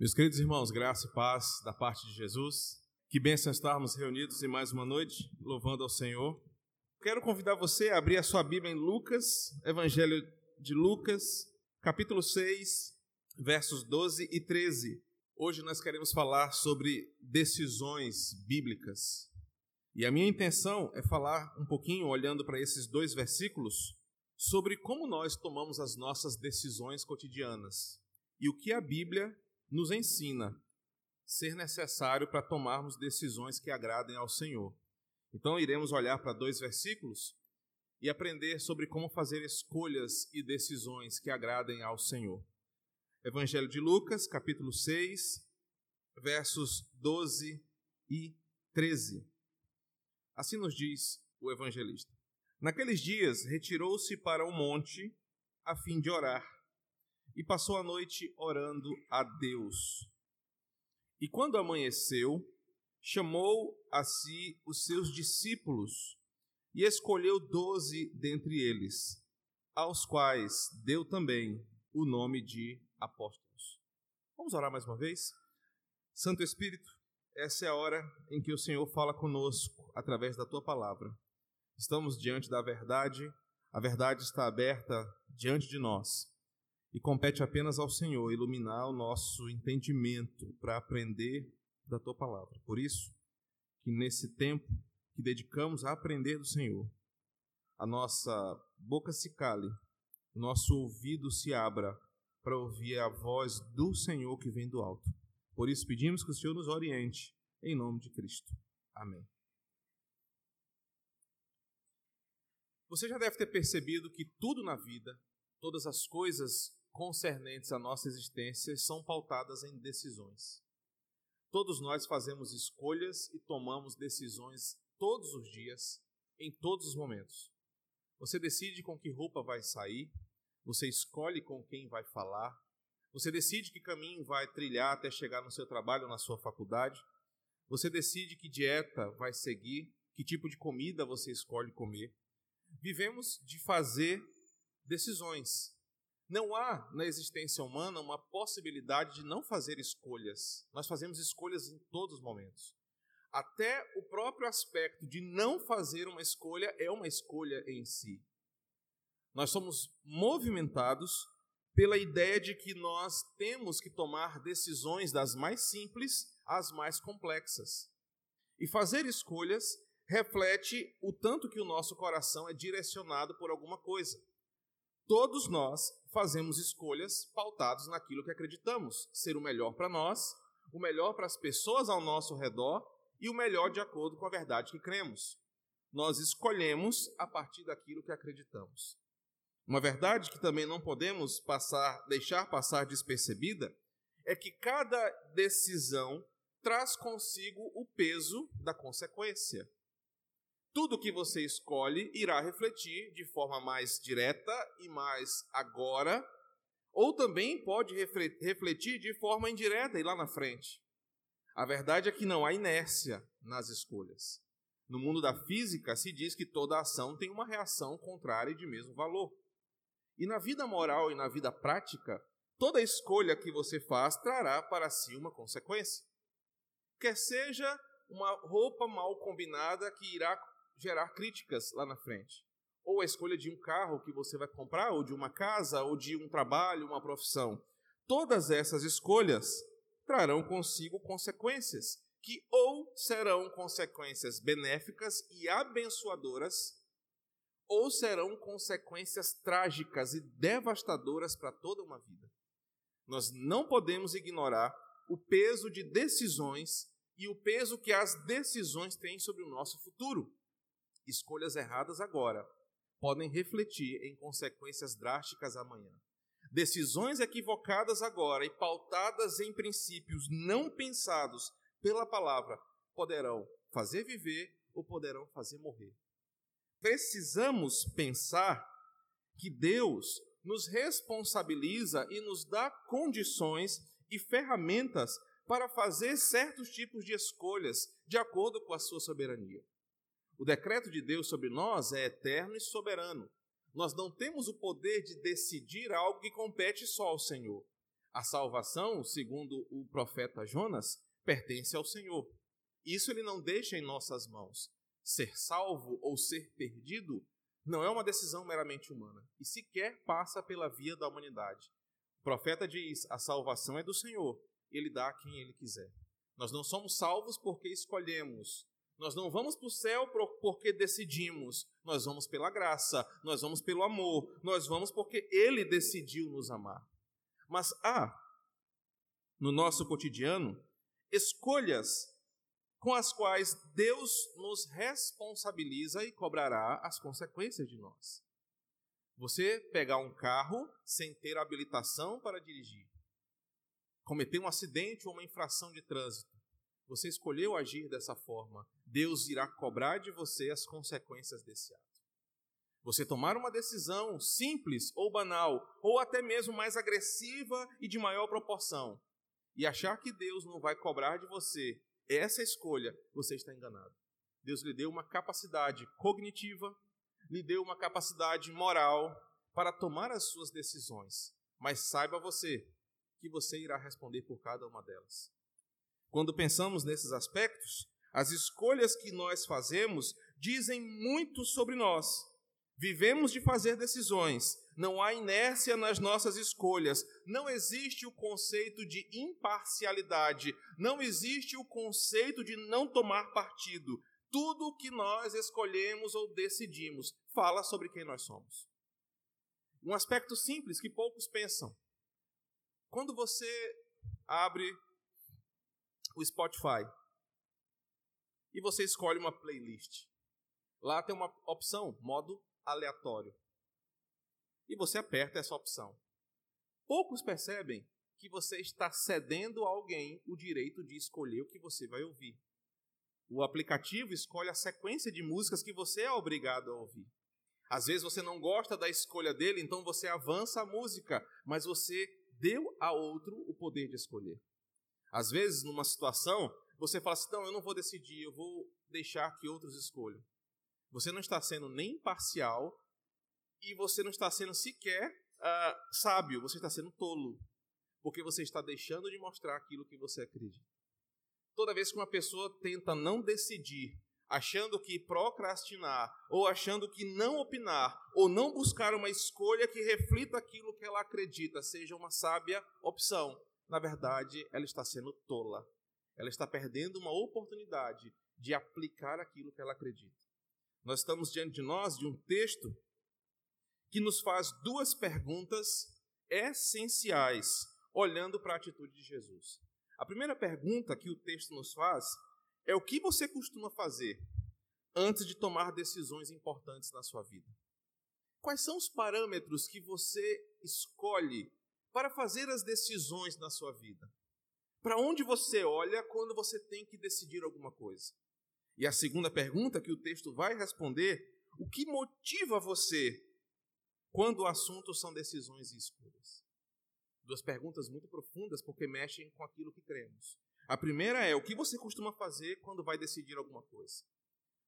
Meus queridos irmãos, graça e paz da parte de Jesus. Que bênção estarmos reunidos em mais uma noite, louvando ao Senhor. Quero convidar você a abrir a sua Bíblia em Lucas, Evangelho de Lucas, capítulo 6, versos 12 e 13. Hoje nós queremos falar sobre decisões bíblicas. E a minha intenção é falar um pouquinho, olhando para esses dois versículos, sobre como nós tomamos as nossas decisões cotidianas e o que a Bíblia nos ensina ser necessário para tomarmos decisões que agradem ao Senhor. Então, iremos olhar para dois versículos e aprender sobre como fazer escolhas e decisões que agradem ao Senhor. Evangelho de Lucas, capítulo 6, versos 12 e 13. Assim nos diz o evangelista. Naqueles dias, retirou-se para o monte a fim de orar e passou a noite orando a Deus. E quando amanheceu, chamou a si os seus discípulos e escolheu doze dentre eles, aos quais deu também o nome de apóstolos. Vamos orar mais uma vez? Santo Espírito, essa é a hora em que o Senhor fala conosco através da tua palavra. Estamos diante da verdade, a verdade está aberta diante de nós e compete apenas ao Senhor iluminar o nosso entendimento para aprender da tua palavra. Por isso, que nesse tempo que dedicamos a aprender do Senhor, a nossa boca se cale, o nosso ouvido se abra para ouvir a voz do Senhor que vem do alto. Por isso pedimos que o Senhor nos oriente, em nome de Cristo. Amém. Você já deve ter percebido que tudo na vida, todas as coisas concernentes à nossa existência são pautadas em decisões. Todos nós fazemos escolhas e tomamos decisões todos os dias, em todos os momentos. Você decide com que roupa vai sair, você escolhe com quem vai falar, você decide que caminho vai trilhar até chegar no seu trabalho ou na sua faculdade, você decide que dieta vai seguir, que tipo de comida você escolhe comer. Vivemos de fazer decisões, não há na existência humana uma possibilidade de não fazer escolhas. Nós fazemos escolhas em todos os momentos. Até o próprio aspecto de não fazer uma escolha é uma escolha em si. Nós somos movimentados pela ideia de que nós temos que tomar decisões das mais simples às mais complexas. E fazer escolhas reflete o tanto que o nosso coração é direcionado por alguma coisa. Todos nós fazemos escolhas pautadas naquilo que acreditamos ser o melhor para nós, o melhor para as pessoas ao nosso redor e o melhor de acordo com a verdade que cremos. Nós escolhemos a partir daquilo que acreditamos. Uma verdade que também não podemos passar, deixar passar despercebida é que cada decisão traz consigo o peso da consequência tudo que você escolhe irá refletir de forma mais direta e mais agora, ou também pode refletir de forma indireta e lá na frente. A verdade é que não há inércia nas escolhas. No mundo da física, se diz que toda ação tem uma reação contrária e de mesmo valor. E na vida moral e na vida prática, toda escolha que você faz trará para si uma consequência. Quer seja uma roupa mal combinada que irá gerar críticas lá na frente. Ou a escolha de um carro que você vai comprar, ou de uma casa, ou de um trabalho, uma profissão. Todas essas escolhas trarão consigo consequências, que ou serão consequências benéficas e abençoadoras, ou serão consequências trágicas e devastadoras para toda uma vida. Nós não podemos ignorar o peso de decisões e o peso que as decisões têm sobre o nosso futuro escolhas erradas agora podem refletir em consequências drásticas amanhã. Decisões equivocadas agora e pautadas em princípios não pensados pela palavra poderão fazer viver ou poderão fazer morrer. Precisamos pensar que Deus nos responsabiliza e nos dá condições e ferramentas para fazer certos tipos de escolhas de acordo com a sua soberania. O decreto de Deus sobre nós é eterno e soberano. Nós não temos o poder de decidir algo que compete só ao Senhor. A salvação, segundo o profeta Jonas, pertence ao Senhor. Isso ele não deixa em nossas mãos. Ser salvo ou ser perdido não é uma decisão meramente humana e sequer passa pela via da humanidade. O profeta diz: a salvação é do Senhor, ele dá a quem ele quiser. Nós não somos salvos porque escolhemos. Nós não vamos para o céu porque decidimos. Nós vamos pela graça, nós vamos pelo amor, nós vamos porque ele decidiu nos amar. Mas há, no nosso cotidiano, escolhas com as quais Deus nos responsabiliza e cobrará as consequências de nós. Você pegar um carro sem ter habilitação para dirigir, cometer um acidente ou uma infração de trânsito, você escolheu agir dessa forma, Deus irá cobrar de você as consequências desse ato. Você tomar uma decisão simples ou banal, ou até mesmo mais agressiva e de maior proporção, e achar que Deus não vai cobrar de você essa escolha, você está enganado. Deus lhe deu uma capacidade cognitiva, lhe deu uma capacidade moral para tomar as suas decisões, mas saiba você que você irá responder por cada uma delas. Quando pensamos nesses aspectos, as escolhas que nós fazemos dizem muito sobre nós. Vivemos de fazer decisões, não há inércia nas nossas escolhas, não existe o conceito de imparcialidade, não existe o conceito de não tomar partido. Tudo o que nós escolhemos ou decidimos fala sobre quem nós somos. Um aspecto simples que poucos pensam. Quando você abre o Spotify e você escolhe uma playlist, lá tem uma opção, modo aleatório e você aperta essa opção. Poucos percebem que você está cedendo a alguém o direito de escolher o que você vai ouvir. O aplicativo escolhe a sequência de músicas que você é obrigado a ouvir. Às vezes você não gosta da escolha dele, então você avança a música, mas você deu a outro o poder de escolher. Às vezes, numa situação, você fala assim: não, eu não vou decidir, eu vou deixar que outros escolham. Você não está sendo nem parcial e você não está sendo sequer uh, sábio, você está sendo tolo, porque você está deixando de mostrar aquilo que você acredita. Toda vez que uma pessoa tenta não decidir, achando que procrastinar, ou achando que não opinar, ou não buscar uma escolha que reflita aquilo que ela acredita, seja uma sábia opção, na verdade, ela está sendo tola. Ela está perdendo uma oportunidade de aplicar aquilo que ela acredita. Nós estamos diante de nós de um texto que nos faz duas perguntas essenciais, olhando para a atitude de Jesus. A primeira pergunta que o texto nos faz é o que você costuma fazer antes de tomar decisões importantes na sua vida? Quais são os parâmetros que você escolhe para fazer as decisões na sua vida? Para onde você olha quando você tem que decidir alguma coisa? E a segunda pergunta que o texto vai responder: o que motiva você quando o assunto são decisões e escolhas? Duas perguntas muito profundas porque mexem com aquilo que cremos. A primeira é: o que você costuma fazer quando vai decidir alguma coisa?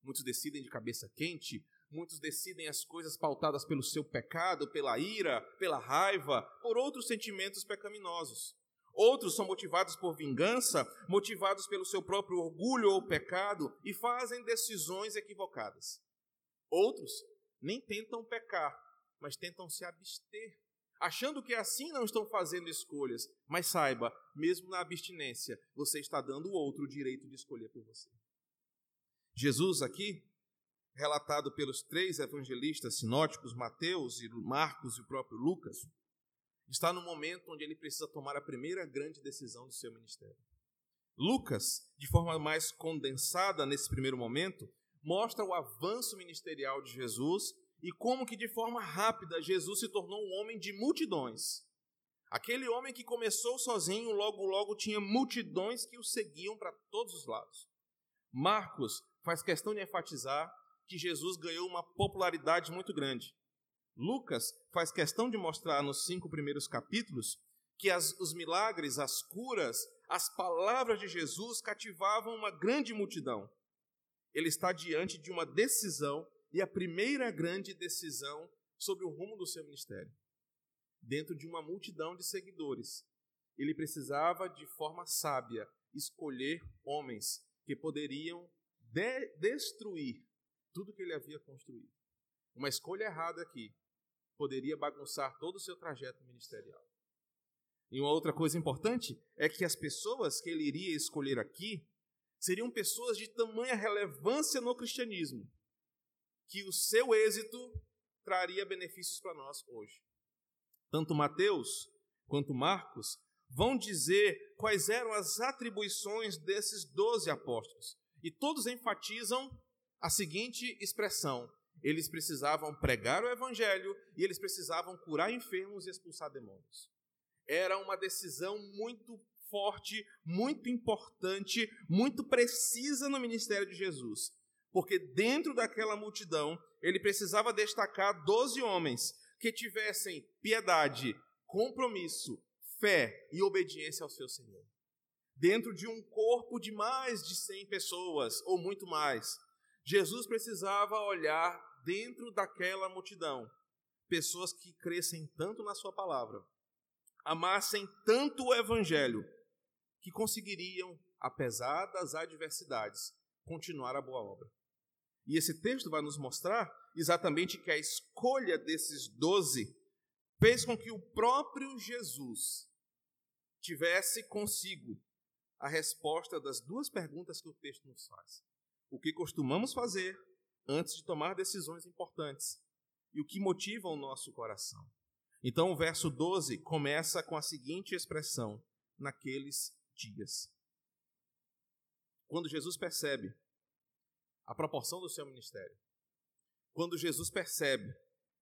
Muitos decidem de cabeça quente, muitos decidem as coisas pautadas pelo seu pecado, pela ira, pela raiva, por outros sentimentos pecaminosos. Outros são motivados por vingança, motivados pelo seu próprio orgulho ou pecado e fazem decisões equivocadas. Outros nem tentam pecar, mas tentam se abster, achando que assim não estão fazendo escolhas. Mas saiba, mesmo na abstinência, você está dando o outro o direito de escolher por você. Jesus aqui, relatado pelos três evangelistas sinóticos, Mateus e Marcos e o próprio Lucas, está no momento onde ele precisa tomar a primeira grande decisão do seu ministério. Lucas, de forma mais condensada nesse primeiro momento, mostra o avanço ministerial de Jesus e como que de forma rápida Jesus se tornou um homem de multidões. Aquele homem que começou sozinho, logo logo tinha multidões que o seguiam para todos os lados. Marcos faz questão de enfatizar que Jesus ganhou uma popularidade muito grande. Lucas faz questão de mostrar nos cinco primeiros capítulos que as, os milagres, as curas, as palavras de Jesus cativavam uma grande multidão. Ele está diante de uma decisão e a primeira grande decisão sobre o rumo do seu ministério. Dentro de uma multidão de seguidores, ele precisava, de forma sábia, escolher homens que poderiam de destruir tudo que ele havia construído. Uma escolha errada aqui poderia bagunçar todo o seu trajeto ministerial. E uma outra coisa importante é que as pessoas que ele iria escolher aqui seriam pessoas de tamanha relevância no cristianismo que o seu êxito traria benefícios para nós hoje. Tanto Mateus quanto Marcos vão dizer quais eram as atribuições desses doze apóstolos. E todos enfatizam a seguinte expressão: eles precisavam pregar o evangelho e eles precisavam curar enfermos e expulsar demônios. Era uma decisão muito forte, muito importante, muito precisa no ministério de Jesus. Porque dentro daquela multidão, ele precisava destacar doze homens que tivessem piedade, compromisso, fé e obediência ao seu Senhor. Dentro de um corpo de mais de cem pessoas, ou muito mais, Jesus precisava olhar dentro daquela multidão pessoas que crescem tanto na Sua palavra, amassem tanto o Evangelho, que conseguiriam, apesar das adversidades, continuar a boa obra. E esse texto vai nos mostrar exatamente que a escolha desses doze fez com que o próprio Jesus tivesse consigo a resposta das duas perguntas que o texto nos faz: o que costumamos fazer antes de tomar decisões importantes e o que motiva o nosso coração. Então, o verso 12 começa com a seguinte expressão: naqueles dias. Quando Jesus percebe a proporção do seu ministério, quando Jesus percebe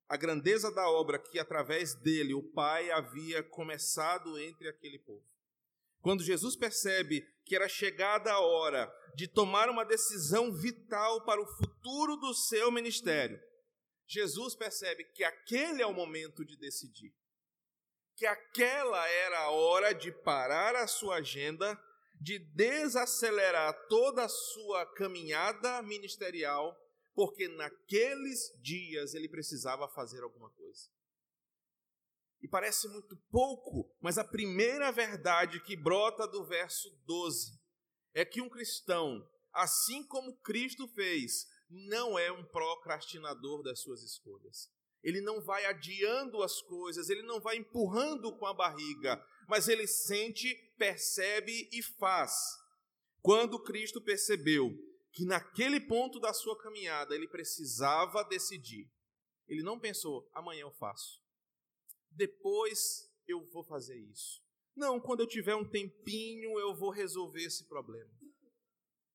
a grandeza da obra que através dele o Pai havia começado entre aquele povo, quando Jesus percebe que era chegada a hora de tomar uma decisão vital para o futuro do seu ministério, Jesus percebe que aquele é o momento de decidir. Que aquela era a hora de parar a sua agenda, de desacelerar toda a sua caminhada ministerial, porque naqueles dias ele precisava fazer alguma coisa. E parece muito pouco, mas a primeira verdade que brota do verso 12 é que um cristão, assim como Cristo fez, não é um procrastinador das suas escolhas. Ele não vai adiando as coisas, ele não vai empurrando com a barriga, mas ele sente, percebe e faz. Quando Cristo percebeu que naquele ponto da sua caminhada ele precisava decidir, ele não pensou, amanhã eu faço depois eu vou fazer isso. Não, quando eu tiver um tempinho eu vou resolver esse problema.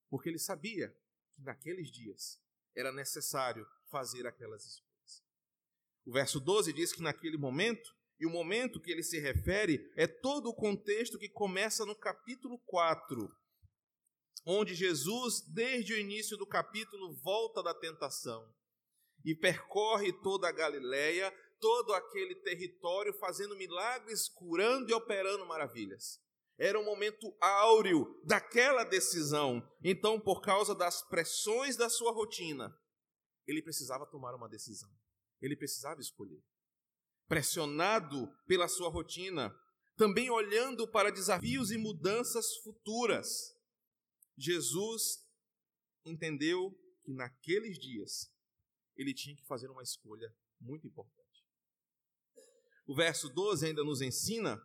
Porque ele sabia que naqueles dias era necessário fazer aquelas escolhas. O verso 12 diz que naquele momento, e o momento que ele se refere é todo o contexto que começa no capítulo 4, onde Jesus, desde o início do capítulo, volta da tentação e percorre toda a Galileia, todo aquele território, fazendo milagres, curando e operando maravilhas. Era um momento áureo daquela decisão. Então, por causa das pressões da sua rotina, ele precisava tomar uma decisão. Ele precisava escolher. Pressionado pela sua rotina, também olhando para desafios e mudanças futuras, Jesus entendeu que naqueles dias ele tinha que fazer uma escolha muito importante. O verso 12 ainda nos ensina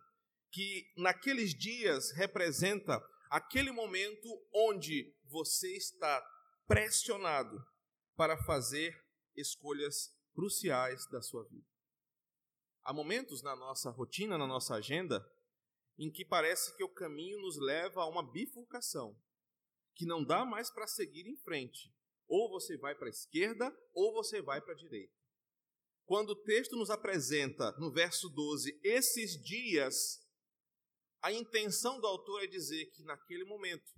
que naqueles dias representa aquele momento onde você está pressionado para fazer escolhas cruciais da sua vida. Há momentos na nossa rotina, na nossa agenda, em que parece que o caminho nos leva a uma bifurcação, que não dá mais para seguir em frente. Ou você vai para a esquerda, ou você vai para a direita. Quando o texto nos apresenta, no verso 12, esses dias, a intenção do autor é dizer que naquele momento,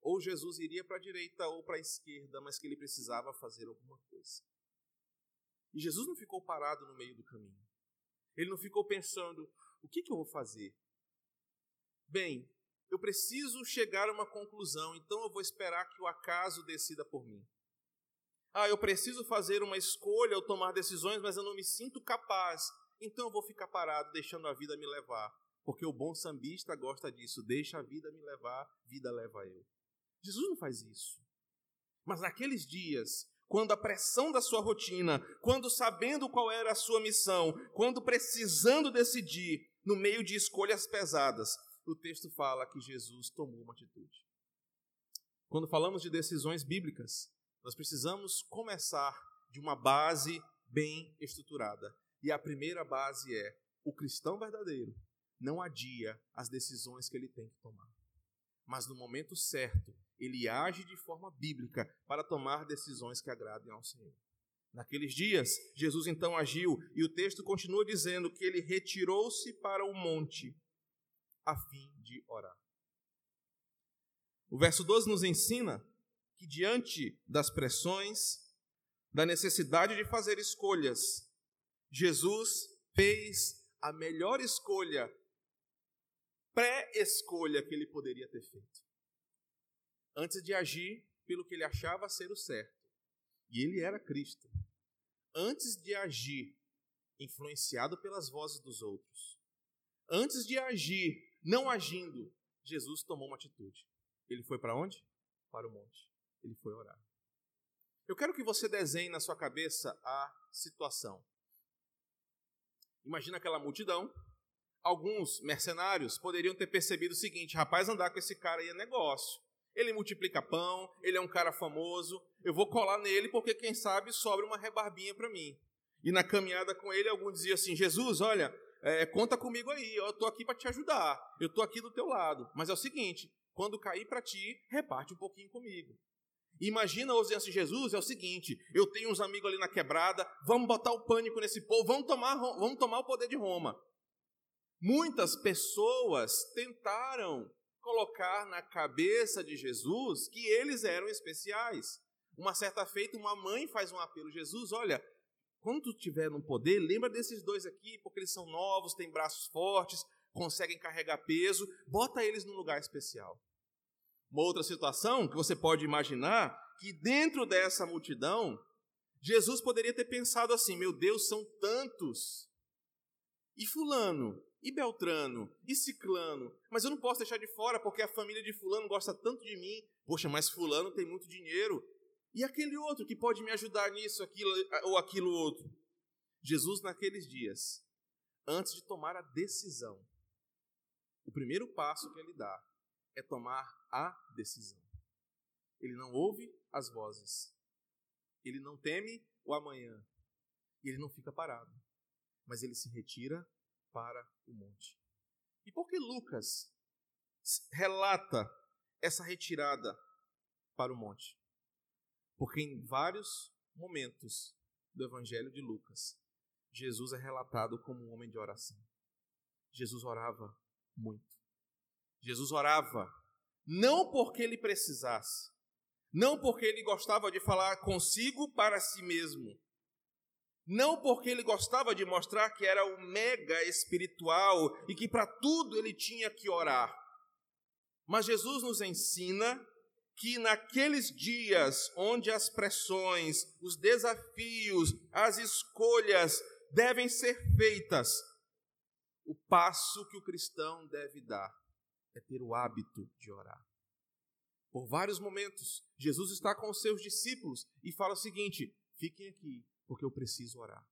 ou Jesus iria para a direita ou para a esquerda, mas que ele precisava fazer alguma coisa. E Jesus não ficou parado no meio do caminho. Ele não ficou pensando: o que, que eu vou fazer? Bem, eu preciso chegar a uma conclusão, então eu vou esperar que o acaso decida por mim. Ah, eu preciso fazer uma escolha ou tomar decisões, mas eu não me sinto capaz. Então eu vou ficar parado, deixando a vida me levar. Porque o bom sambista gosta disso. Deixa a vida me levar, vida leva eu. Jesus não faz isso. Mas naqueles dias, quando a pressão da sua rotina, quando sabendo qual era a sua missão, quando precisando decidir no meio de escolhas pesadas, o texto fala que Jesus tomou uma atitude. Quando falamos de decisões bíblicas, nós precisamos começar de uma base bem estruturada. E a primeira base é: o cristão verdadeiro não adia as decisões que ele tem que tomar. Mas no momento certo, ele age de forma bíblica para tomar decisões que agradem ao Senhor. Naqueles dias, Jesus então agiu, e o texto continua dizendo que ele retirou-se para o monte a fim de orar. O verso 12 nos ensina que, diante das pressões, da necessidade de fazer escolhas, Jesus fez a melhor escolha, pré-escolha que ele poderia ter feito. Antes de agir pelo que ele achava ser o certo, e ele era Cristo. Antes de agir influenciado pelas vozes dos outros, antes de agir não agindo, Jesus tomou uma atitude. Ele foi para onde? Para o monte. Ele foi orar. Eu quero que você desenhe na sua cabeça a situação. Imagina aquela multidão. Alguns mercenários poderiam ter percebido o seguinte: rapaz, andar com esse cara aí é negócio. Ele multiplica pão, ele é um cara famoso. Eu vou colar nele porque, quem sabe, sobra uma rebarbinha para mim. E na caminhada com ele, alguns diziam assim: Jesus, olha, é, conta comigo aí, eu estou aqui para te ajudar, eu estou aqui do teu lado. Mas é o seguinte: quando cair para ti, reparte um pouquinho comigo. Imagina a ausência de Jesus, é o seguinte: eu tenho uns amigos ali na quebrada, vamos botar o pânico nesse povo, vamos tomar, vamos tomar o poder de Roma. Muitas pessoas tentaram colocar na cabeça de Jesus que eles eram especiais. Uma certa feita, uma mãe faz um apelo: Jesus, olha, quando tu estiver no poder, lembra desses dois aqui, porque eles são novos, têm braços fortes, conseguem carregar peso, bota eles num lugar especial. Uma outra situação que você pode imaginar, que dentro dessa multidão, Jesus poderia ter pensado assim: meu Deus, são tantos. E Fulano, e Beltrano, e Ciclano, mas eu não posso deixar de fora porque a família de Fulano gosta tanto de mim. Poxa, mas Fulano tem muito dinheiro, e aquele outro que pode me ajudar nisso, aquilo ou aquilo outro? Jesus, naqueles dias, antes de tomar a decisão, o primeiro passo que ele dá é tomar a decisão. Ele não ouve as vozes, ele não teme o amanhã, e ele não fica parado, mas ele se retira para o monte. E por que Lucas relata essa retirada para o monte? Porque em vários momentos do Evangelho de Lucas, Jesus é relatado como um homem de oração. Jesus orava muito. Jesus orava não porque ele precisasse, não porque ele gostava de falar consigo para si mesmo, não porque ele gostava de mostrar que era o mega espiritual e que para tudo ele tinha que orar. Mas Jesus nos ensina que naqueles dias onde as pressões, os desafios, as escolhas devem ser feitas, o passo que o cristão deve dar é ter o hábito de orar. Por vários momentos, Jesus está com os seus discípulos e fala o seguinte: fiquem aqui, porque eu preciso orar.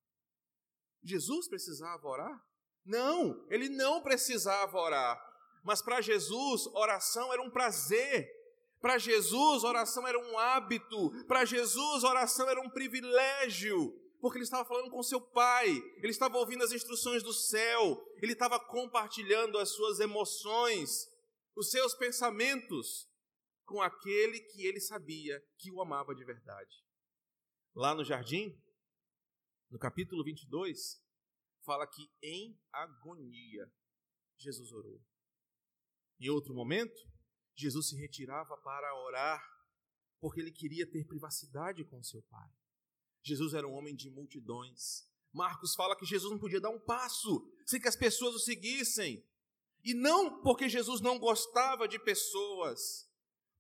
Jesus precisava orar? Não, ele não precisava orar. Mas para Jesus, oração era um prazer, para Jesus, oração era um hábito. Para Jesus, oração era um privilégio. Porque ele estava falando com seu pai, ele estava ouvindo as instruções do céu, ele estava compartilhando as suas emoções, os seus pensamentos com aquele que ele sabia que o amava de verdade. Lá no jardim, no capítulo 22, fala que em agonia Jesus orou. Em outro momento, Jesus se retirava para orar, porque ele queria ter privacidade com seu Pai. Jesus era um homem de multidões. Marcos fala que Jesus não podia dar um passo sem que as pessoas o seguissem. E não porque Jesus não gostava de pessoas,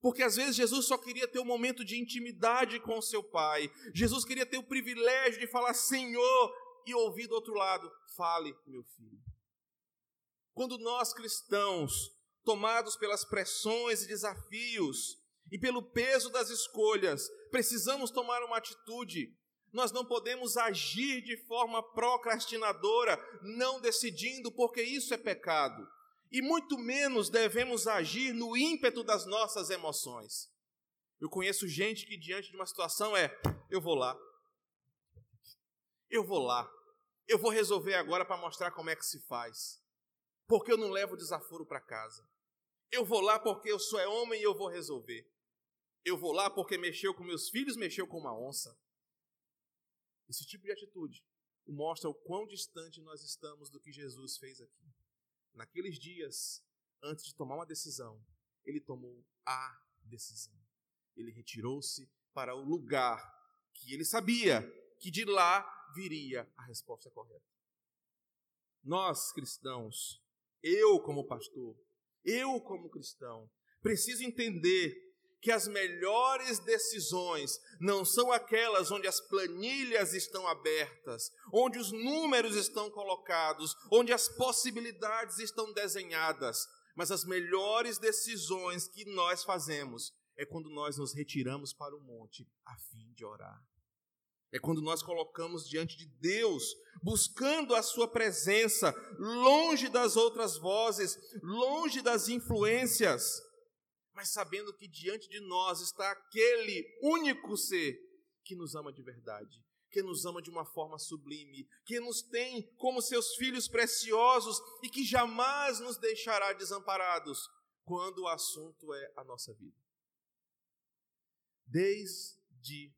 porque às vezes Jesus só queria ter um momento de intimidade com seu Pai. Jesus queria ter o privilégio de falar Senhor e ouvir do outro lado: Fale, meu filho. Quando nós cristãos, tomados pelas pressões e desafios e pelo peso das escolhas, precisamos tomar uma atitude, nós não podemos agir de forma procrastinadora, não decidindo, porque isso é pecado. E muito menos devemos agir no ímpeto das nossas emoções. Eu conheço gente que, diante de uma situação, é: eu vou lá, eu vou lá, eu vou resolver agora para mostrar como é que se faz, porque eu não levo desaforo para casa. Eu vou lá porque eu sou é homem e eu vou resolver. Eu vou lá porque mexeu com meus filhos, mexeu com uma onça. Esse tipo de atitude mostra o quão distante nós estamos do que Jesus fez aqui. Naqueles dias, antes de tomar uma decisão, ele tomou a decisão. Ele retirou-se para o lugar que ele sabia que de lá viria a resposta correta. Nós, cristãos, eu como pastor, eu como cristão, preciso entender que as melhores decisões não são aquelas onde as planilhas estão abertas, onde os números estão colocados, onde as possibilidades estão desenhadas, mas as melhores decisões que nós fazemos é quando nós nos retiramos para o monte a fim de orar. É quando nós colocamos diante de Deus, buscando a Sua presença, longe das outras vozes, longe das influências, mas sabendo que diante de nós está aquele único ser que nos ama de verdade, que nos ama de uma forma sublime, que nos tem como seus filhos preciosos e que jamais nos deixará desamparados quando o assunto é a nossa vida. Desde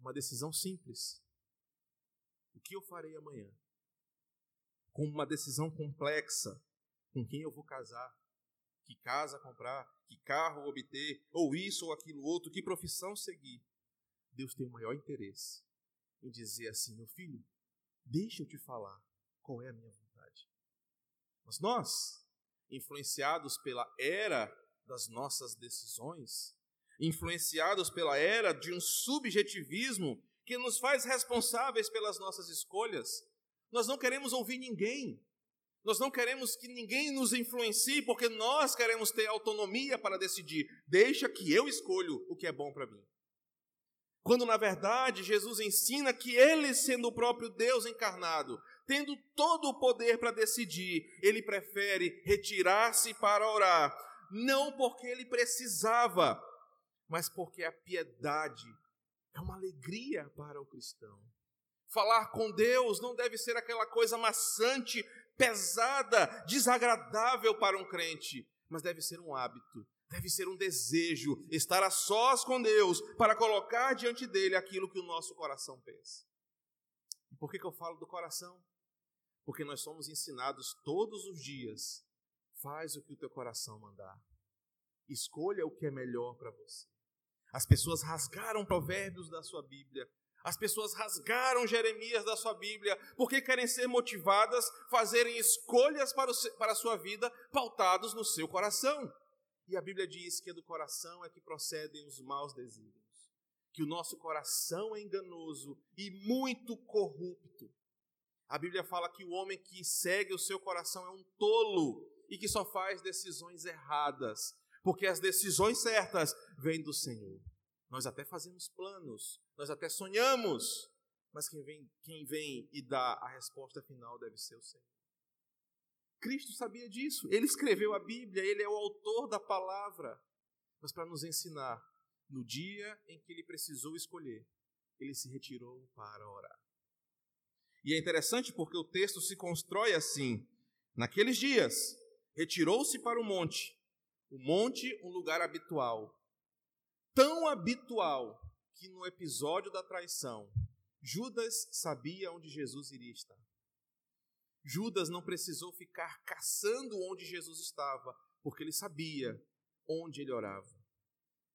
uma decisão simples: o que eu farei amanhã? Com uma decisão complexa: com quem eu vou casar? Que casa comprar? que carro obter, ou isso ou aquilo outro, que profissão seguir. Deus tem o maior interesse em dizer assim: meu filho, deixa eu te falar qual é a minha vontade. Mas nós, influenciados pela era das nossas decisões, influenciados pela era de um subjetivismo que nos faz responsáveis pelas nossas escolhas, nós não queremos ouvir ninguém. Nós não queremos que ninguém nos influencie, porque nós queremos ter autonomia para decidir. Deixa que eu escolho o que é bom para mim. Quando na verdade Jesus ensina que ele, sendo o próprio Deus encarnado, tendo todo o poder para decidir, ele prefere retirar-se para orar, não porque ele precisava, mas porque a piedade é uma alegria para o cristão. Falar com Deus não deve ser aquela coisa maçante pesada, desagradável para um crente, mas deve ser um hábito, deve ser um desejo estar a sós com Deus para colocar diante dele aquilo que o nosso coração pensa. E por que, que eu falo do coração? Porque nós somos ensinados todos os dias: faz o que o teu coração mandar, escolha o que é melhor para você. As pessoas rasgaram provérbios da sua Bíblia as pessoas rasgaram Jeremias da sua Bíblia porque querem ser motivadas, fazerem escolhas para, o, para a sua vida pautados no seu coração. E a Bíblia diz que é do coração é que procedem os maus desígnios, que o nosso coração é enganoso e muito corrupto. A Bíblia fala que o homem que segue o seu coração é um tolo e que só faz decisões erradas, porque as decisões certas vêm do Senhor. Nós até fazemos planos, nós até sonhamos, mas quem vem, quem vem e dá a resposta final deve ser o Senhor. Cristo sabia disso, ele escreveu a Bíblia, ele é o autor da palavra, mas para nos ensinar, no dia em que ele precisou escolher, ele se retirou para orar. E é interessante porque o texto se constrói assim: naqueles dias, retirou-se para o monte, o monte, um lugar habitual, tão habitual que no episódio da traição, Judas sabia onde Jesus iria estar. Judas não precisou ficar caçando onde Jesus estava, porque ele sabia onde ele orava.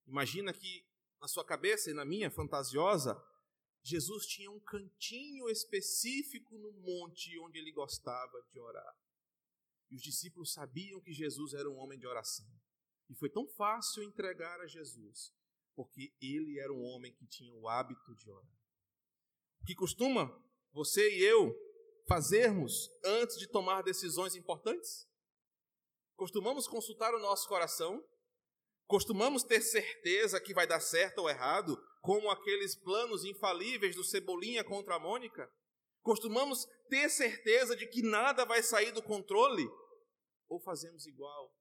Imagina que na sua cabeça e na minha fantasiosa, Jesus tinha um cantinho específico no monte onde ele gostava de orar. E os discípulos sabiam que Jesus era um homem de oração. E foi tão fácil entregar a Jesus porque ele era um homem que tinha o hábito de orar. O que costuma você e eu fazermos antes de tomar decisões importantes? Costumamos consultar o nosso coração? Costumamos ter certeza que vai dar certo ou errado, como aqueles planos infalíveis do Cebolinha contra a Mônica? Costumamos ter certeza de que nada vai sair do controle? Ou fazemos igual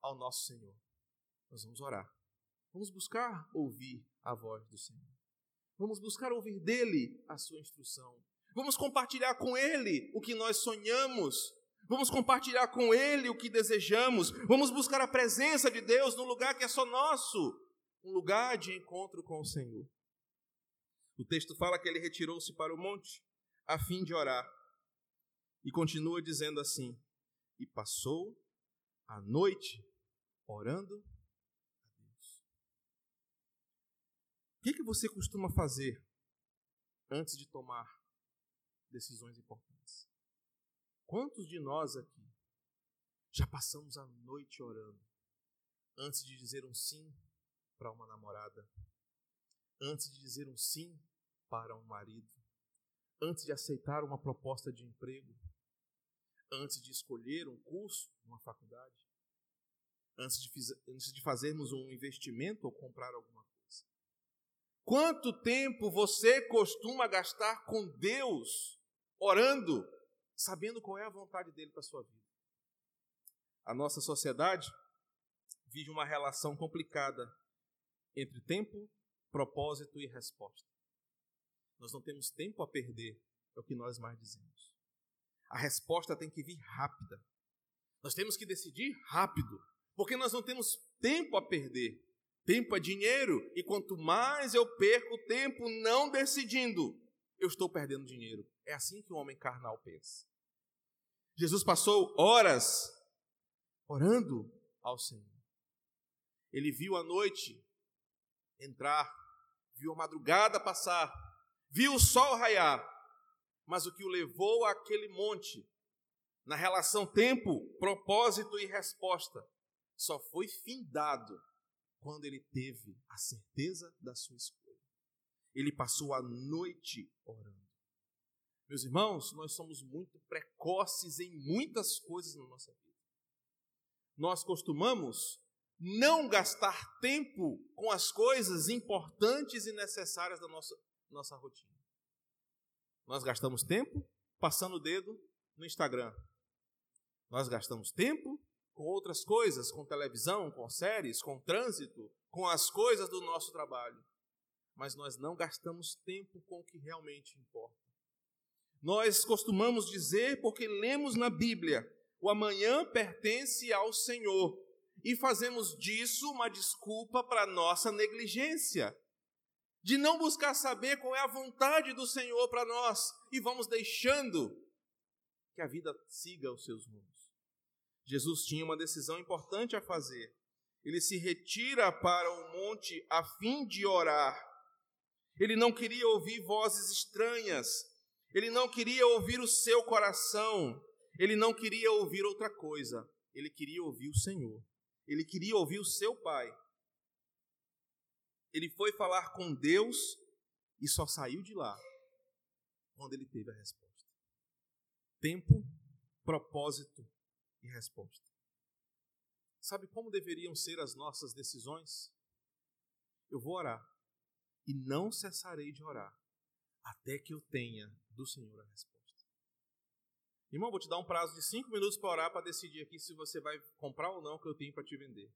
ao nosso Senhor? Nós vamos orar. Vamos buscar ouvir a voz do Senhor. Vamos buscar ouvir dele a sua instrução. Vamos compartilhar com ele o que nós sonhamos. Vamos compartilhar com ele o que desejamos. Vamos buscar a presença de Deus no lugar que é só nosso um lugar de encontro com o Senhor. O texto fala que ele retirou-se para o monte a fim de orar. E continua dizendo assim: E passou a noite orando a Deus. O que, que você costuma fazer antes de tomar decisões importantes? Quantos de nós aqui já passamos a noite orando antes de dizer um sim para uma namorada, antes de dizer um sim para um marido, antes de aceitar uma proposta de emprego, antes de escolher um curso numa faculdade, antes de, antes de fazermos um investimento ou comprar alguma. Quanto tempo você costuma gastar com Deus orando, sabendo qual é a vontade dele para a sua vida? A nossa sociedade vive uma relação complicada entre tempo, propósito e resposta. Nós não temos tempo a perder, é o que nós mais dizemos. A resposta tem que vir rápida. Nós temos que decidir rápido, porque nós não temos tempo a perder. Tempo é dinheiro, e quanto mais eu perco tempo não decidindo, eu estou perdendo dinheiro. É assim que o homem carnal pensa. Jesus passou horas orando ao Senhor. Ele viu a noite entrar, viu a madrugada passar, viu o sol raiar, mas o que o levou àquele monte, na relação tempo, propósito e resposta, só foi findado quando ele teve a certeza da sua escolha. Ele passou a noite orando. Meus irmãos, nós somos muito precoces em muitas coisas na nossa vida. Nós costumamos não gastar tempo com as coisas importantes e necessárias da nossa, nossa rotina. Nós gastamos tempo passando o dedo no Instagram. Nós gastamos tempo com outras coisas, com televisão, com séries, com trânsito, com as coisas do nosso trabalho. Mas nós não gastamos tempo com o que realmente importa. Nós costumamos dizer, porque lemos na Bíblia, o amanhã pertence ao Senhor e fazemos disso uma desculpa para nossa negligência, de não buscar saber qual é a vontade do Senhor para nós e vamos deixando que a vida siga os seus rumos. Jesus tinha uma decisão importante a fazer. Ele se retira para o monte a fim de orar. Ele não queria ouvir vozes estranhas. Ele não queria ouvir o seu coração. Ele não queria ouvir outra coisa. Ele queria ouvir o Senhor. Ele queria ouvir o seu pai. Ele foi falar com Deus e só saiu de lá quando ele teve a resposta. Tempo, propósito e resposta. Sabe como deveriam ser as nossas decisões? Eu vou orar e não cessarei de orar até que eu tenha do Senhor a resposta. Irmão, vou te dar um prazo de cinco minutos para orar para decidir aqui se você vai comprar ou não o que eu tenho para te vender.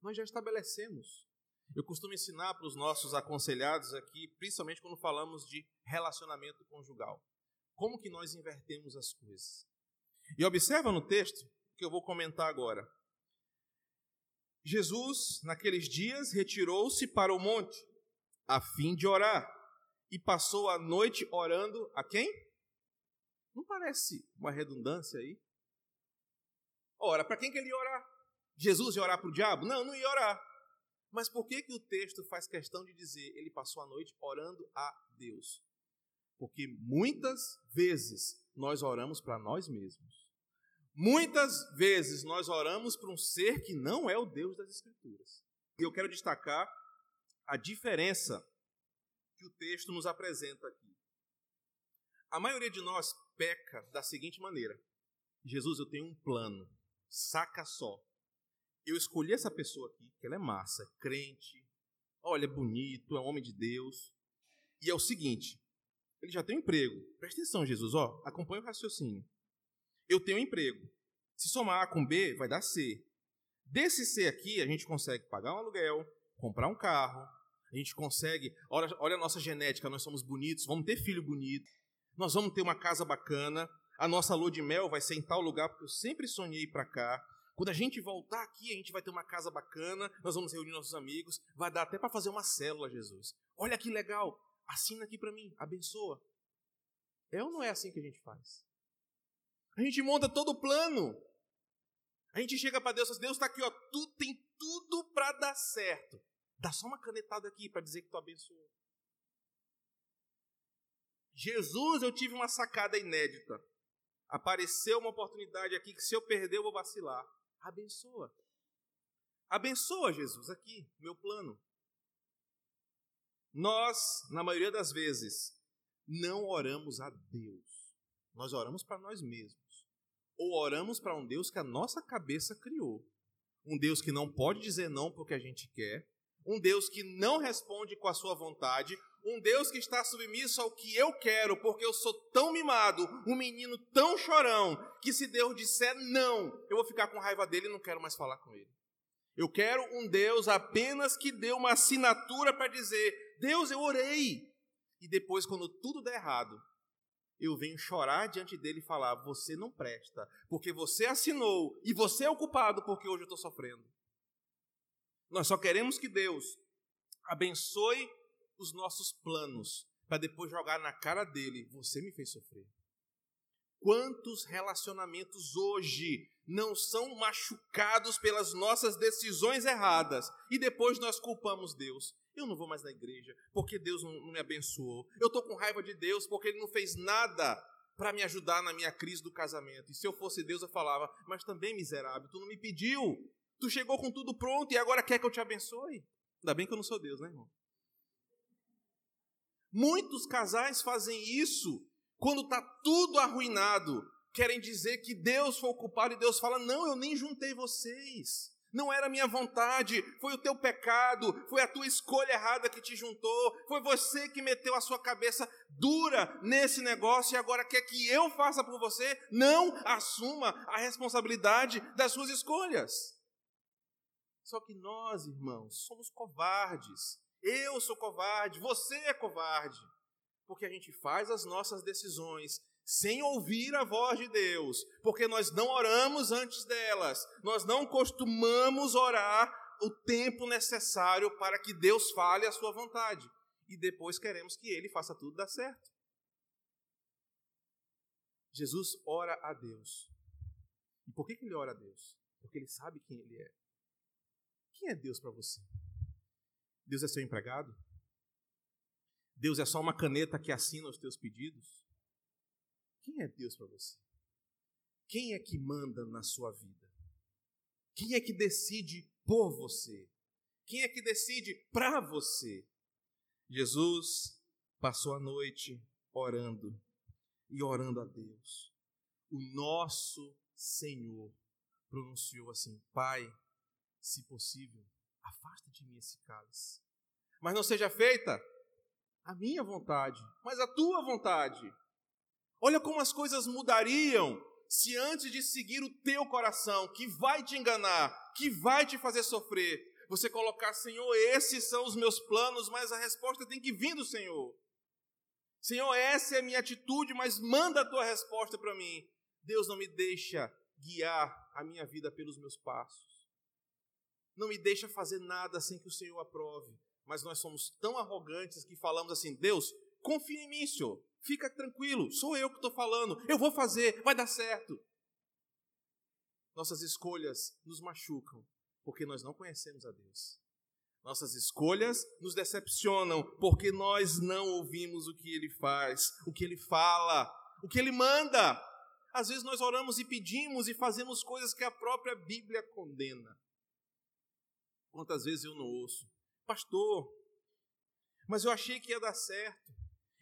Nós já estabelecemos. Eu costumo ensinar para os nossos aconselhados aqui, principalmente quando falamos de relacionamento conjugal. Como que nós invertemos as coisas? E observa no texto que eu vou comentar agora. Jesus, naqueles dias, retirou-se para o monte, a fim de orar, e passou a noite orando a quem? Não parece uma redundância aí? Ora, para quem que ele ia orar? Jesus ia orar para o diabo? Não, não ia orar. Mas por que, que o texto faz questão de dizer ele passou a noite orando a Deus? Porque muitas vezes nós oramos para nós mesmos. Muitas vezes nós oramos para um ser que não é o Deus das Escrituras. E eu quero destacar a diferença que o texto nos apresenta aqui. A maioria de nós peca da seguinte maneira: Jesus, eu tenho um plano. saca só. Eu escolhi essa pessoa aqui, que ela é massa, é crente, olha, é bonito, é um homem de Deus. E é o seguinte, ele já tem um emprego. Presta atenção, Jesus, ó, acompanha o raciocínio. Eu tenho um emprego. Se somar A com B, vai dar C. Desse C aqui, a gente consegue pagar um aluguel, comprar um carro, a gente consegue. Olha, olha a nossa genética, nós somos bonitos, vamos ter filho bonito, nós vamos ter uma casa bacana, a nossa lua de mel vai ser em tal lugar, porque eu sempre sonhei para cá. Quando a gente voltar aqui, a gente vai ter uma casa bacana, nós vamos reunir nossos amigos, vai dar até para fazer uma célula, Jesus. Olha que legal, assina aqui para mim, abençoa. É ou não é assim que a gente faz? A gente monta todo o plano. A gente chega para Deus e diz, Deus está aqui, ó, tu tem tudo para dar certo. Dá só uma canetada aqui para dizer que tu abençoou. Jesus, eu tive uma sacada inédita. Apareceu uma oportunidade aqui que se eu perder eu vou vacilar. Abençoa. Abençoa, Jesus, aqui, meu plano. Nós, na maioria das vezes, não oramos a Deus. Nós oramos para nós mesmos. Ou oramos para um Deus que a nossa cabeça criou. Um Deus que não pode dizer não porque a gente quer, um Deus que não responde com a sua vontade, um Deus que está submisso ao que eu quero, porque eu sou tão mimado, um menino tão chorão, que se Deus disser não, eu vou ficar com raiva dele e não quero mais falar com ele. Eu quero um Deus apenas que dê uma assinatura para dizer: Deus, eu orei. E depois, quando tudo der errado, eu venho chorar diante dele e falar: Você não presta, porque você assinou e você é o culpado porque hoje eu estou sofrendo. Nós só queremos que Deus abençoe os nossos planos, para depois jogar na cara dele: Você me fez sofrer. Quantos relacionamentos hoje não são machucados pelas nossas decisões erradas e depois nós culpamos Deus? Eu não vou mais na igreja porque Deus não, não me abençoou. Eu estou com raiva de Deus porque Ele não fez nada para me ajudar na minha crise do casamento. E se eu fosse Deus, eu falava: Mas também, miserável, tu não me pediu. Tu chegou com tudo pronto e agora quer que eu te abençoe? Ainda bem que eu não sou Deus, né, irmão? Muitos casais fazem isso quando está tudo arruinado. Querem dizer que Deus foi o culpado e Deus fala: Não, eu nem juntei vocês. Não era minha vontade, foi o teu pecado, foi a tua escolha errada que te juntou, foi você que meteu a sua cabeça dura nesse negócio e agora quer que eu faça por você? Não assuma a responsabilidade das suas escolhas. Só que nós, irmãos, somos covardes. Eu sou covarde, você é covarde. Porque a gente faz as nossas decisões sem ouvir a voz de Deus, porque nós não oramos antes delas, nós não costumamos orar o tempo necessário para que Deus fale a sua vontade. E depois queremos que Ele faça tudo dar certo. Jesus ora a Deus. E por que ele ora a Deus? Porque ele sabe quem ele é. Quem é Deus para você? Deus é seu empregado? Deus é só uma caneta que assina os teus pedidos? Quem é Deus para você? Quem é que manda na sua vida? Quem é que decide por você? Quem é que decide para você? Jesus passou a noite orando e orando a Deus. O nosso Senhor pronunciou assim: Pai, se possível, afasta de mim esse cálice. Mas não seja feita a minha vontade, mas a tua vontade. Olha como as coisas mudariam se antes de seguir o teu coração, que vai te enganar, que vai te fazer sofrer, você colocar, Senhor, esses são os meus planos, mas a resposta tem que vir do Senhor. Senhor, essa é a minha atitude, mas manda a tua resposta para mim. Deus não me deixa guiar a minha vida pelos meus passos não me deixa fazer nada sem que o Senhor aprove. Mas nós somos tão arrogantes que falamos assim: Deus, confia em mim, Senhor. Fica tranquilo, sou eu que estou falando. Eu vou fazer, vai dar certo. Nossas escolhas nos machucam porque nós não conhecemos a Deus. Nossas escolhas nos decepcionam porque nós não ouvimos o que Ele faz, o que Ele fala, o que Ele manda. Às vezes nós oramos e pedimos e fazemos coisas que a própria Bíblia condena. Quantas vezes eu não ouço, pastor, mas eu achei que ia dar certo,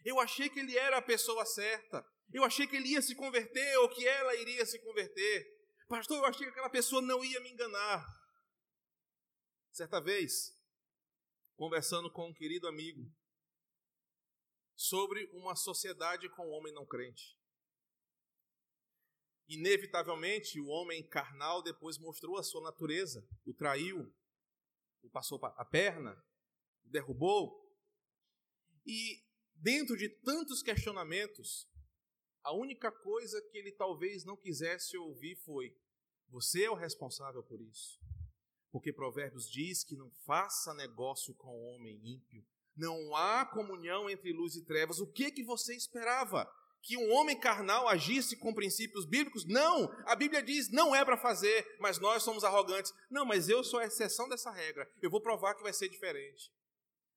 eu achei que ele era a pessoa certa, eu achei que ele ia se converter ou que ela iria se converter. Pastor, eu achei que aquela pessoa não ia me enganar. Certa vez, conversando com um querido amigo sobre uma sociedade com o homem não crente. Inevitavelmente, o homem carnal depois mostrou a sua natureza, o traiu, o passou a perna, o derrubou. E dentro de tantos questionamentos, a única coisa que ele talvez não quisesse ouvir foi: Você é o responsável por isso. Porque Provérbios diz que não faça negócio com o homem ímpio. Não há comunhão entre luz e trevas. O que que você esperava? Que um homem carnal agisse com princípios bíblicos? Não! A Bíblia diz não é para fazer, mas nós somos arrogantes. Não, mas eu sou a exceção dessa regra. Eu vou provar que vai ser diferente.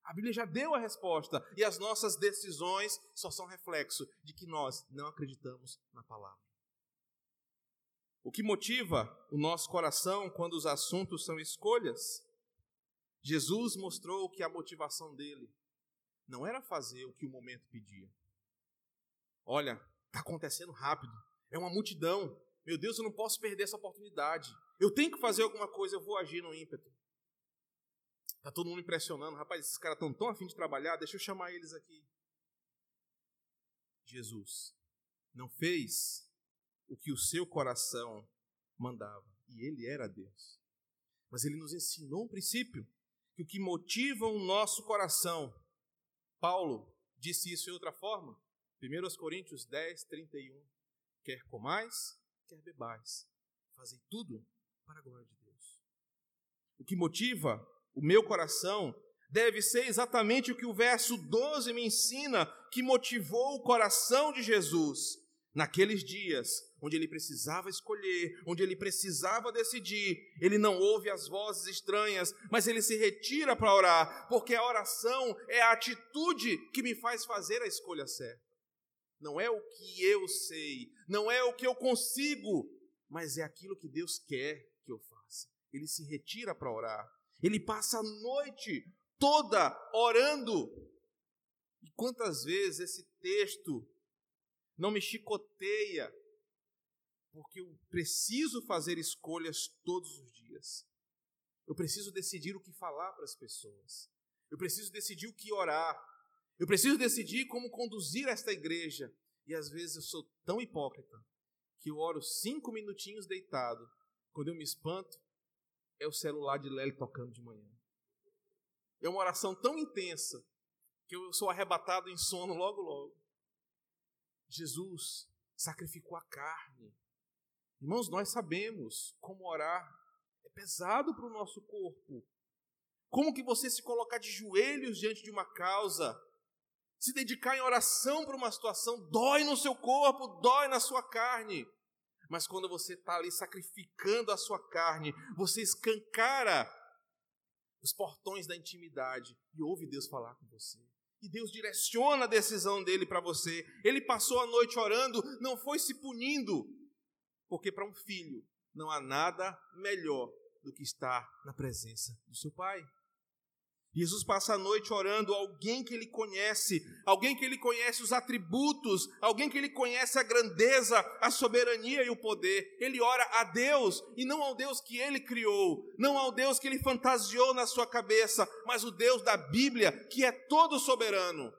A Bíblia já deu a resposta e as nossas decisões só são reflexo de que nós não acreditamos na palavra. O que motiva o nosso coração quando os assuntos são escolhas? Jesus mostrou que a motivação dele não era fazer o que o momento pedia. Olha, está acontecendo rápido, é uma multidão. Meu Deus, eu não posso perder essa oportunidade. Eu tenho que fazer alguma coisa, eu vou agir no ímpeto. Tá todo mundo impressionando. Rapaz, esses caras estão tão afim de trabalhar, deixa eu chamar eles aqui. Jesus não fez o que o seu coração mandava. E ele era Deus. Mas ele nos ensinou um princípio que o que motiva o nosso coração. Paulo disse isso em outra forma. 1 Coríntios 10, 31. Quer comais, quer bebais. Fazei tudo para a glória de Deus. O que motiva o meu coração, deve ser exatamente o que o verso 12 me ensina, que motivou o coração de Jesus naqueles dias, onde ele precisava escolher, onde ele precisava decidir. Ele não ouve as vozes estranhas, mas ele se retira para orar, porque a oração é a atitude que me faz fazer a escolha certa. Não é o que eu sei, não é o que eu consigo, mas é aquilo que Deus quer que eu faça. Ele se retira para orar. Ele passa a noite toda orando. E quantas vezes esse texto não me chicoteia, porque eu preciso fazer escolhas todos os dias. Eu preciso decidir o que falar para as pessoas. Eu preciso decidir o que orar. Eu preciso decidir como conduzir esta igreja. E às vezes eu sou tão hipócrita que eu oro cinco minutinhos deitado. Quando eu me espanto, é o celular de Lely tocando de manhã. É uma oração tão intensa que eu sou arrebatado em sono logo, logo. Jesus sacrificou a carne. Irmãos, nós sabemos como orar. É pesado para o nosso corpo. Como que você se colocar de joelhos diante de uma causa, se dedicar em oração para uma situação, dói no seu corpo, dói na sua carne. Mas quando você está ali sacrificando a sua carne, você escancara os portões da intimidade e ouve Deus falar com você. E Deus direciona a decisão dele para você. Ele passou a noite orando, não foi se punindo, porque para um filho não há nada melhor do que estar na presença do seu pai. Jesus passa a noite orando alguém que ele conhece, alguém que ele conhece os atributos, alguém que ele conhece a grandeza, a soberania e o poder. Ele ora a Deus e não ao Deus que ele criou, não ao Deus que ele fantasiou na sua cabeça, mas o Deus da Bíblia, que é todo soberano.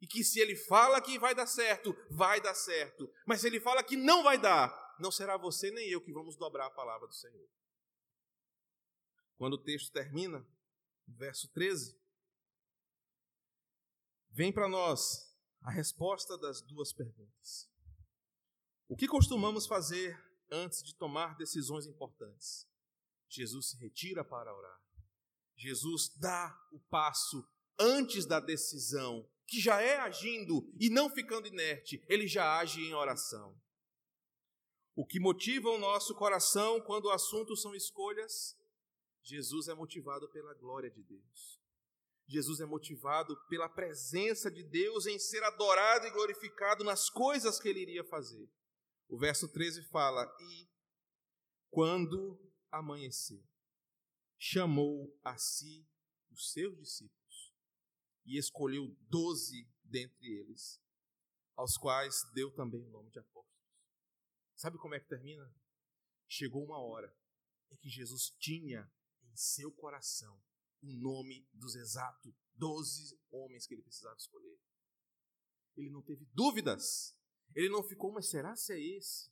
E que se ele fala que vai dar certo, vai dar certo. Mas se ele fala que não vai dar, não será você nem eu que vamos dobrar a palavra do Senhor. Quando o texto termina, verso 13, vem para nós a resposta das duas perguntas. O que costumamos fazer antes de tomar decisões importantes? Jesus se retira para orar. Jesus dá o passo antes da decisão, que já é agindo e não ficando inerte, ele já age em oração. O que motiva o nosso coração quando o assunto são escolhas Jesus é motivado pela glória de Deus. Jesus é motivado pela presença de Deus em ser adorado e glorificado nas coisas que ele iria fazer. O verso 13 fala: E quando amanheceu, chamou a si os seus discípulos e escolheu doze dentre eles, aos quais deu também o nome de apóstolos. Sabe como é que termina? chegou uma hora em que Jesus tinha seu coração o nome dos exatos doze homens que ele precisava escolher. Ele não teve dúvidas. Ele não ficou, mas será se é esse?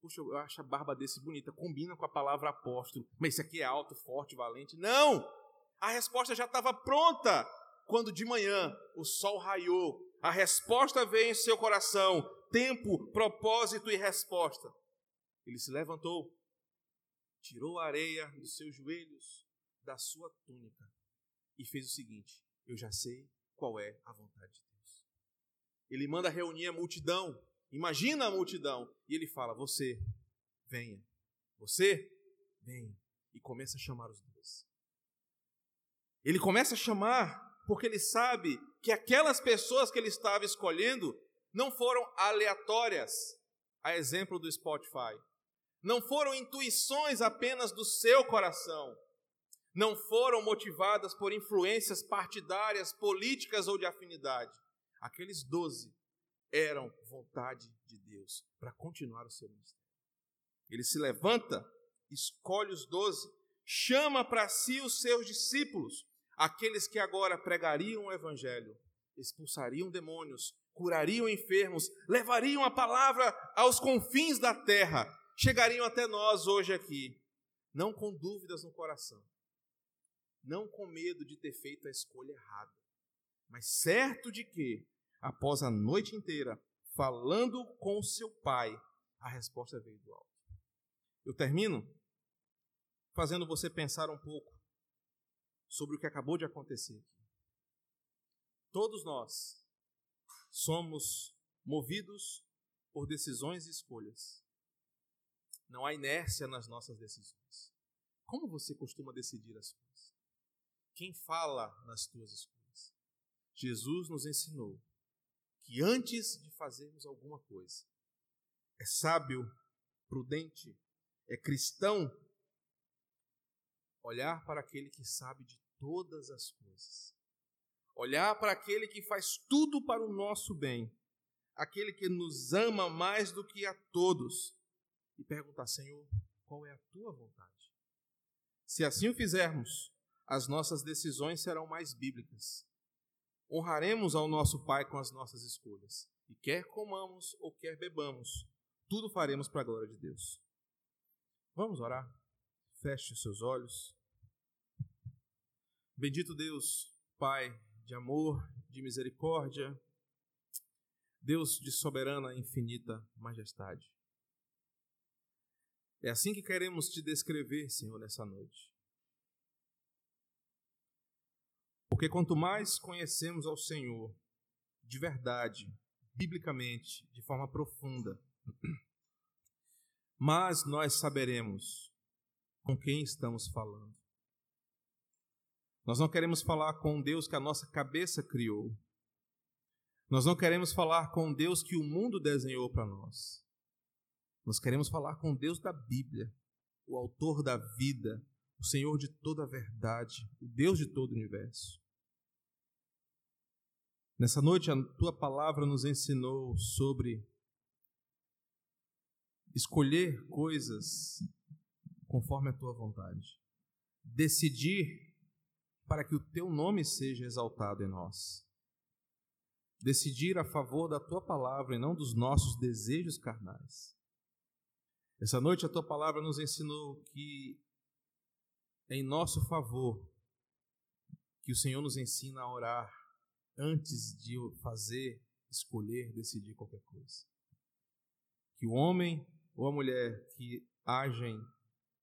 Puxa, eu acho a barba desse bonita, combina com a palavra apóstolo, mas esse aqui é alto, forte, valente. Não! A resposta já estava pronta quando de manhã o sol raiou. A resposta veio em seu coração: tempo, propósito e resposta. Ele se levantou, tirou a areia dos seus joelhos, da sua túnica e fez o seguinte: Eu já sei qual é a vontade de Deus. Ele manda reunir a multidão, imagina a multidão, e ele fala: Você, venha. Você, venha. E começa a chamar os dois. Ele começa a chamar porque ele sabe que aquelas pessoas que ele estava escolhendo não foram aleatórias, a exemplo do Spotify. Não foram intuições apenas do seu coração. Não foram motivadas por influências partidárias, políticas ou de afinidade. Aqueles doze eram vontade de Deus para continuar o seu ministério. Ele se levanta, escolhe os doze, chama para si os seus discípulos, aqueles que agora pregariam o evangelho, expulsariam demônios, curariam enfermos, levariam a palavra aos confins da terra, chegariam até nós hoje aqui, não com dúvidas no coração, não com medo de ter feito a escolha errada, mas certo de que, após a noite inteira falando com seu pai, a resposta veio do alto. Eu termino fazendo você pensar um pouco sobre o que acabou de acontecer aqui. Todos nós somos movidos por decisões e escolhas. Não há inércia nas nossas decisões. Como você costuma decidir as coisas? Quem fala nas tuas escolhas? Jesus nos ensinou que antes de fazermos alguma coisa, é sábio, prudente, é cristão olhar para aquele que sabe de todas as coisas. Olhar para aquele que faz tudo para o nosso bem, aquele que nos ama mais do que a todos, e perguntar: Senhor, qual é a tua vontade? Se assim o fizermos, as nossas decisões serão mais bíblicas. Honraremos ao nosso Pai com as nossas escolhas, e quer comamos ou quer bebamos, tudo faremos para a glória de Deus. Vamos orar? Feche os seus olhos. Bendito Deus, Pai de amor, de misericórdia, Deus de soberana infinita majestade. É assim que queremos te descrever, Senhor, nessa noite. Porque quanto mais conhecemos ao Senhor de verdade, biblicamente, de forma profunda, mais nós saberemos com quem estamos falando. Nós não queremos falar com Deus que a nossa cabeça criou. Nós não queremos falar com Deus que o mundo desenhou para nós. Nós queremos falar com Deus da Bíblia, o autor da vida, o Senhor de toda a verdade, o Deus de todo o universo. Nessa noite, a tua palavra nos ensinou sobre escolher coisas conforme a tua vontade, decidir para que o teu nome seja exaltado em nós. Decidir a favor da tua palavra e não dos nossos desejos carnais. Essa noite a tua palavra nos ensinou que é em nosso favor que o Senhor nos ensina a orar antes de fazer, escolher, decidir qualquer coisa. Que o homem ou a mulher que agem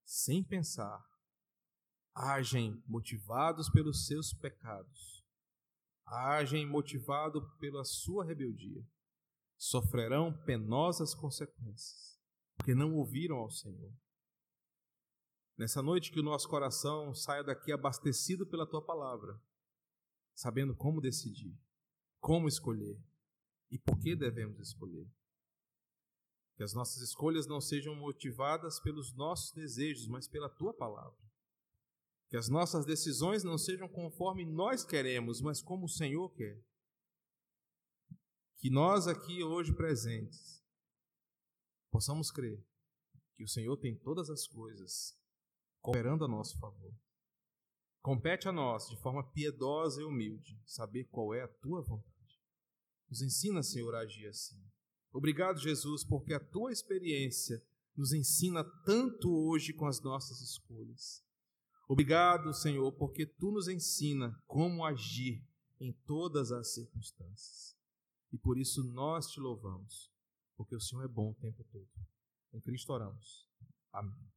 sem pensar agem motivados pelos seus pecados, agem motivados pela sua rebeldia, sofrerão penosas consequências, porque não ouviram ao Senhor. Nessa noite que o nosso coração saia daqui abastecido pela tua palavra, sabendo como decidir, como escolher e por que devemos escolher. Que as nossas escolhas não sejam motivadas pelos nossos desejos, mas pela tua palavra. Que as nossas decisões não sejam conforme nós queremos, mas como o Senhor quer. Que nós aqui hoje presentes possamos crer que o Senhor tem todas as coisas cooperando a nosso favor. Compete a nós, de forma piedosa e humilde, saber qual é a tua vontade. Nos ensina, Senhor, a agir assim. Obrigado, Jesus, porque a tua experiência nos ensina tanto hoje com as nossas escolhas. Obrigado, Senhor, porque tu nos ensina como agir em todas as circunstâncias. E por isso nós te louvamos, porque o Senhor é bom o tempo todo. Em Cristo oramos. Amém.